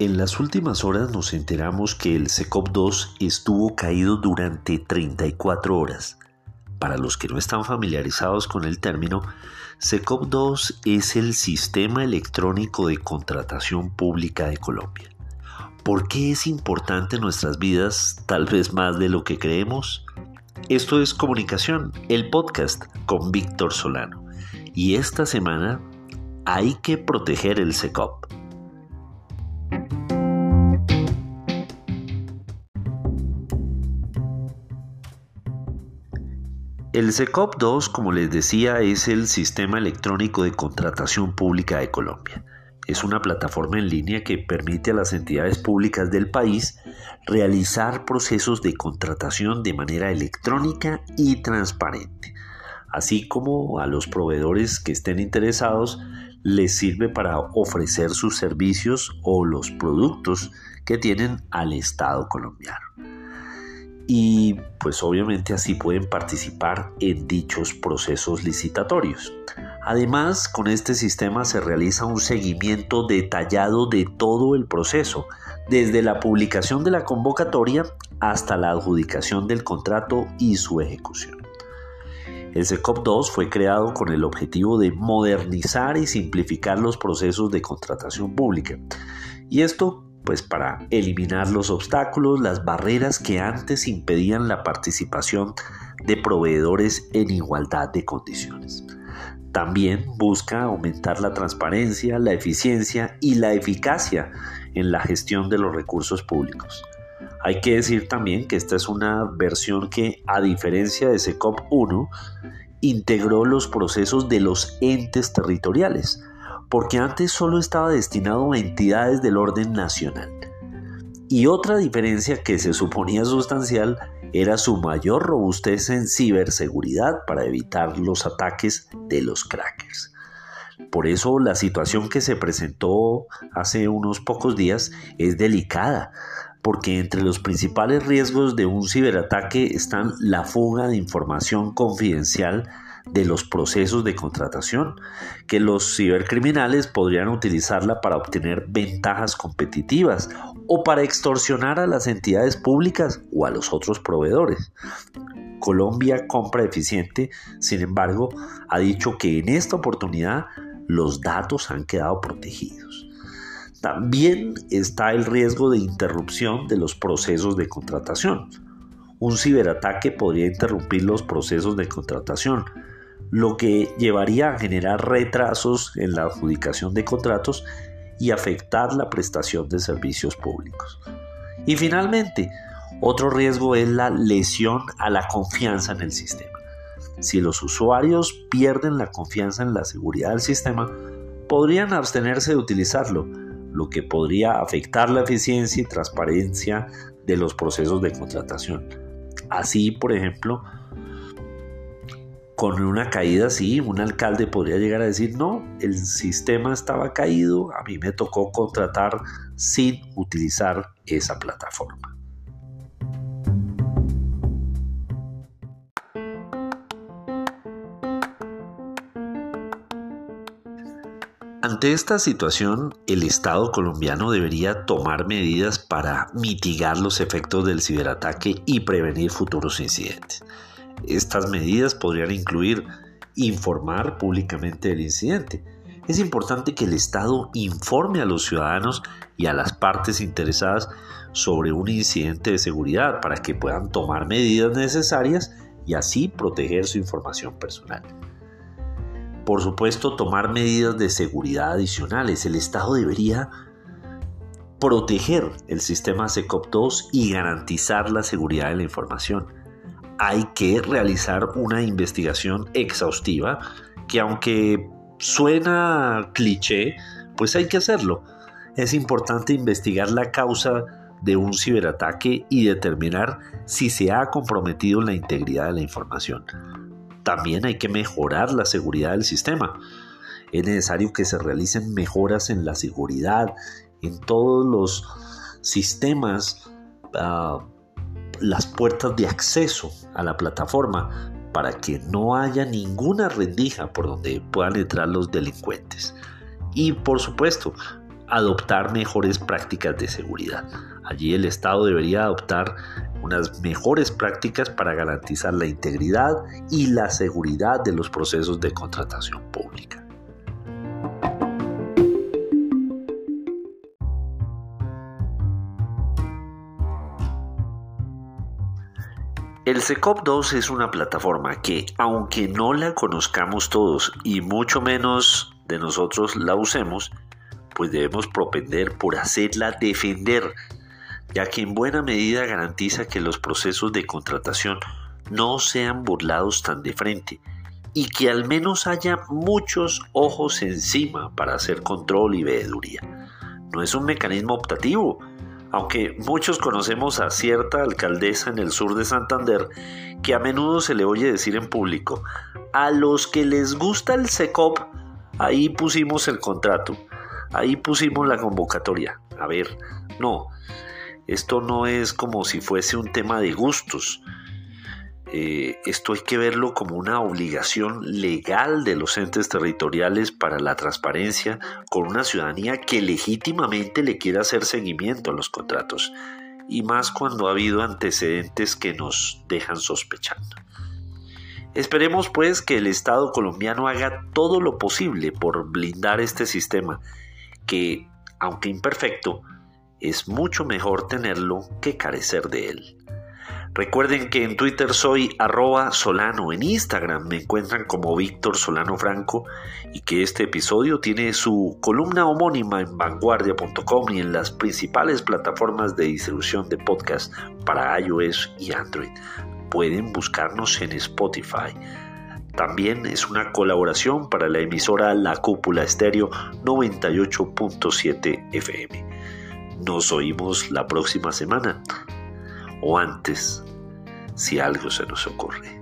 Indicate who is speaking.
Speaker 1: En las últimas horas nos enteramos que el SECOP-2 estuvo caído durante 34 horas. Para los que no están familiarizados con el término, SECOP-2 es el Sistema Electrónico de Contratación Pública de Colombia. ¿Por qué es importante en nuestras vidas, tal vez más de lo que creemos? Esto es Comunicación, el podcast con Víctor Solano. Y esta semana hay que proteger el SECOP. El SECOP 2, como les decía, es el Sistema Electrónico de Contratación Pública de Colombia. Es una plataforma en línea que permite a las entidades públicas del país realizar procesos de contratación de manera electrónica y transparente, así como a los proveedores que estén interesados les sirve para ofrecer sus servicios o los productos que tienen al Estado colombiano y pues obviamente así pueden participar en dichos procesos licitatorios. Además, con este sistema se realiza un seguimiento detallado de todo el proceso, desde la publicación de la convocatoria hasta la adjudicación del contrato y su ejecución. El SECOP 2 fue creado con el objetivo de modernizar y simplificar los procesos de contratación pública. Y esto pues para eliminar los obstáculos, las barreras que antes impedían la participación de proveedores en igualdad de condiciones. También busca aumentar la transparencia, la eficiencia y la eficacia en la gestión de los recursos públicos. Hay que decir también que esta es una versión que, a diferencia de SECOP 1, integró los procesos de los entes territoriales, porque antes solo estaba destinado a entidades del orden nacional. Y otra diferencia que se suponía sustancial era su mayor robustez en ciberseguridad para evitar los ataques de los crackers. Por eso la situación que se presentó hace unos pocos días es delicada, porque entre los principales riesgos de un ciberataque están la fuga de información confidencial de los procesos de contratación, que los cibercriminales podrían utilizarla para obtener ventajas competitivas o para extorsionar a las entidades públicas o a los otros proveedores. Colombia Compra Eficiente, sin embargo, ha dicho que en esta oportunidad los datos han quedado protegidos. También está el riesgo de interrupción de los procesos de contratación. Un ciberataque podría interrumpir los procesos de contratación, lo que llevaría a generar retrasos en la adjudicación de contratos y afectar la prestación de servicios públicos. Y finalmente, otro riesgo es la lesión a la confianza en el sistema. Si los usuarios pierden la confianza en la seguridad del sistema, podrían abstenerse de utilizarlo, lo que podría afectar la eficiencia y transparencia de los procesos de contratación. Así, por ejemplo, con una caída así, un alcalde podría llegar a decir, no, el sistema estaba caído, a mí me tocó contratar sin utilizar esa plataforma. Ante esta situación, el Estado colombiano debería tomar medidas para mitigar los efectos del ciberataque y prevenir futuros incidentes. Estas medidas podrían incluir informar públicamente del incidente. Es importante que el Estado informe a los ciudadanos y a las partes interesadas sobre un incidente de seguridad para que puedan tomar medidas necesarias y así proteger su información personal. Por supuesto, tomar medidas de seguridad adicionales. El Estado debería proteger el sistema SECOP2 y garantizar la seguridad de la información hay que realizar una investigación exhaustiva que aunque suena cliché, pues hay que hacerlo. Es importante investigar la causa de un ciberataque y determinar si se ha comprometido la integridad de la información. También hay que mejorar la seguridad del sistema. Es necesario que se realicen mejoras en la seguridad, en todos los sistemas uh, las puertas de acceso a la plataforma para que no haya ninguna rendija por donde puedan entrar los delincuentes. Y por supuesto, adoptar mejores prácticas de seguridad. Allí el Estado debería adoptar unas mejores prácticas para garantizar la integridad y la seguridad de los procesos de contratación pública. El SECOP 2 es una plataforma que, aunque no la conozcamos todos y mucho menos de nosotros la usemos, pues debemos propender por hacerla defender, ya que en buena medida garantiza que los procesos de contratación no sean burlados tan de frente y que al menos haya muchos ojos encima para hacer control y veeduría. No es un mecanismo optativo, aunque muchos conocemos a cierta alcaldesa en el sur de Santander que a menudo se le oye decir en público, a los que les gusta el SECOP, ahí pusimos el contrato. Ahí pusimos la convocatoria. A ver, no, esto no es como si fuese un tema de gustos. Eh, esto hay que verlo como una obligación legal de los entes territoriales para la transparencia con una ciudadanía que legítimamente le quiera hacer seguimiento a los contratos, y más cuando ha habido antecedentes que nos dejan sospechando. Esperemos pues que el Estado colombiano haga todo lo posible por blindar este sistema que, aunque imperfecto, es mucho mejor tenerlo que carecer de él. Recuerden que en Twitter soy arroba solano, en Instagram me encuentran como Víctor Solano Franco y que este episodio tiene su columna homónima en vanguardia.com y en las principales plataformas de distribución de podcast para iOS y Android. Pueden buscarnos en Spotify. También es una colaboración para la emisora La Cúpula Estéreo 98.7 FM. Nos oímos la próxima semana o antes, si algo se nos ocurre.